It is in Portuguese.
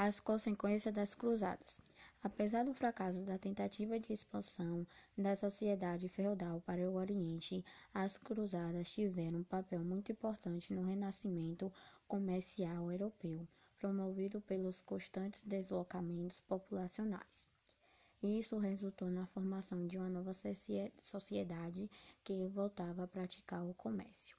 As consequências das cruzadas. Apesar do fracasso da tentativa de expansão da sociedade feudal para o Oriente, as cruzadas tiveram um papel muito importante no renascimento comercial europeu, promovido pelos constantes deslocamentos populacionais. Isso resultou na formação de uma nova sociedade que voltava a praticar o comércio.